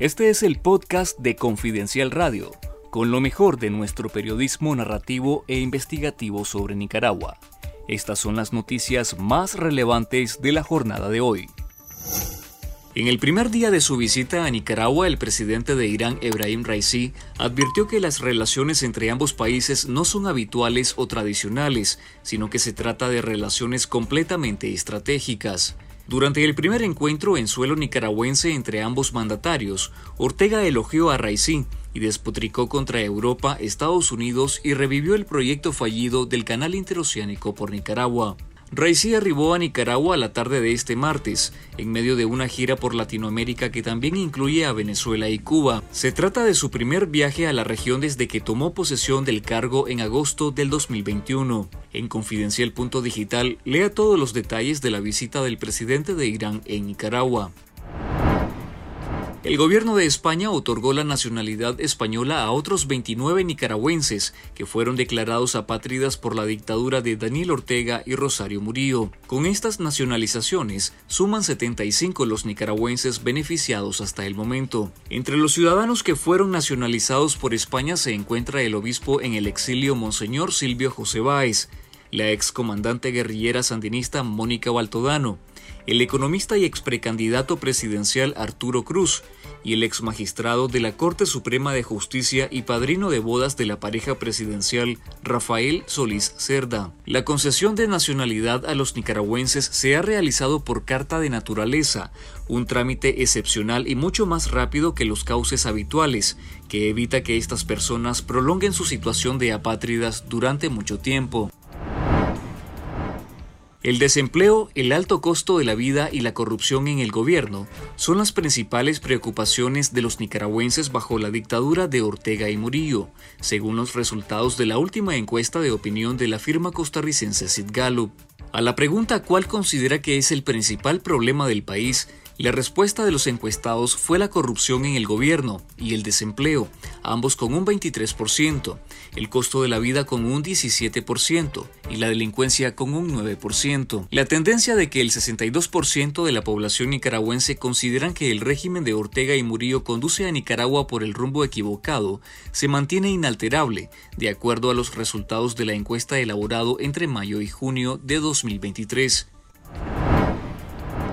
Este es el podcast de Confidencial Radio, con lo mejor de nuestro periodismo narrativo e investigativo sobre Nicaragua. Estas son las noticias más relevantes de la jornada de hoy. En el primer día de su visita a Nicaragua, el presidente de Irán, Ebrahim Raisi, advirtió que las relaciones entre ambos países no son habituales o tradicionales, sino que se trata de relaciones completamente estratégicas. Durante el primer encuentro en suelo nicaragüense entre ambos mandatarios, Ortega elogió a Raisi y despotricó contra Europa, Estados Unidos y revivió el proyecto fallido del Canal Interoceánico por Nicaragua. Raisi arribó a Nicaragua a la tarde de este martes, en medio de una gira por Latinoamérica que también incluye a Venezuela y Cuba. Se trata de su primer viaje a la región desde que tomó posesión del cargo en agosto del 2021. En Confidencial Digital, lea todos los detalles de la visita del presidente de Irán en Nicaragua. El gobierno de España otorgó la nacionalidad española a otros 29 nicaragüenses que fueron declarados apátridas por la dictadura de Daniel Ortega y Rosario Murillo. Con estas nacionalizaciones, suman 75 los nicaragüenses beneficiados hasta el momento. Entre los ciudadanos que fueron nacionalizados por España se encuentra el obispo en el exilio Monseñor Silvio José Báez, la excomandante guerrillera sandinista Mónica Baltodano, el economista y ex precandidato presidencial Arturo Cruz y el ex magistrado de la Corte Suprema de Justicia y padrino de bodas de la pareja presidencial Rafael Solís Cerda. La concesión de nacionalidad a los nicaragüenses se ha realizado por carta de naturaleza, un trámite excepcional y mucho más rápido que los cauces habituales, que evita que estas personas prolonguen su situación de apátridas durante mucho tiempo. El desempleo, el alto costo de la vida y la corrupción en el gobierno son las principales preocupaciones de los nicaragüenses bajo la dictadura de Ortega y Murillo, según los resultados de la última encuesta de opinión de la firma costarricense Sid Gallup. A la pregunta cuál considera que es el principal problema del país, la respuesta de los encuestados fue la corrupción en el gobierno y el desempleo, ambos con un 23%, el costo de la vida con un 17% y la delincuencia con un 9%. La tendencia de que el 62% de la población nicaragüense consideran que el régimen de Ortega y Murillo conduce a Nicaragua por el rumbo equivocado se mantiene inalterable, de acuerdo a los resultados de la encuesta elaborado entre mayo y junio de 2023.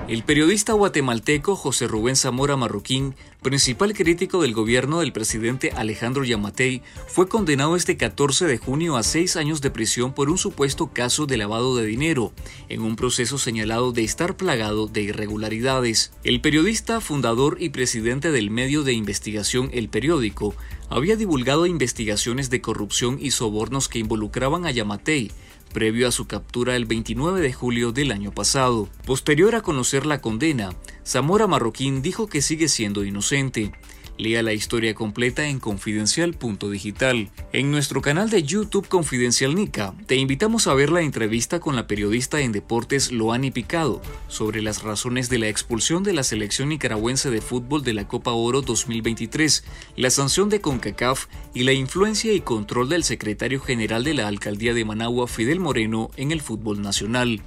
El periodista guatemalteco José Rubén Zamora Marroquín, principal crítico del gobierno del presidente Alejandro Yamatei, fue condenado este 14 de junio a seis años de prisión por un supuesto caso de lavado de dinero, en un proceso señalado de estar plagado de irregularidades. El periodista, fundador y presidente del medio de investigación El Periódico, había divulgado investigaciones de corrupción y sobornos que involucraban a Yamatei, previo a su captura el 29 de julio del año pasado. Posterior a conocer la condena, Zamora Marroquín dijo que sigue siendo inocente. Lea la historia completa en confidencial.digital. En nuestro canal de YouTube Confidencial Nica, te invitamos a ver la entrevista con la periodista en deportes Loani Picado sobre las razones de la expulsión de la selección nicaragüense de fútbol de la Copa Oro 2023, la sanción de CONCACAF y la influencia y control del secretario general de la alcaldía de Managua, Fidel Moreno, en el fútbol nacional.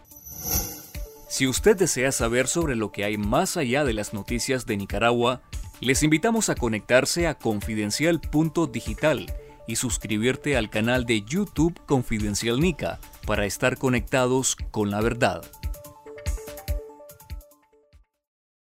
Si usted desea saber sobre lo que hay más allá de las noticias de Nicaragua, les invitamos a conectarse a confidencial.digital y suscribirte al canal de YouTube Confidencial Nica para estar conectados con la verdad.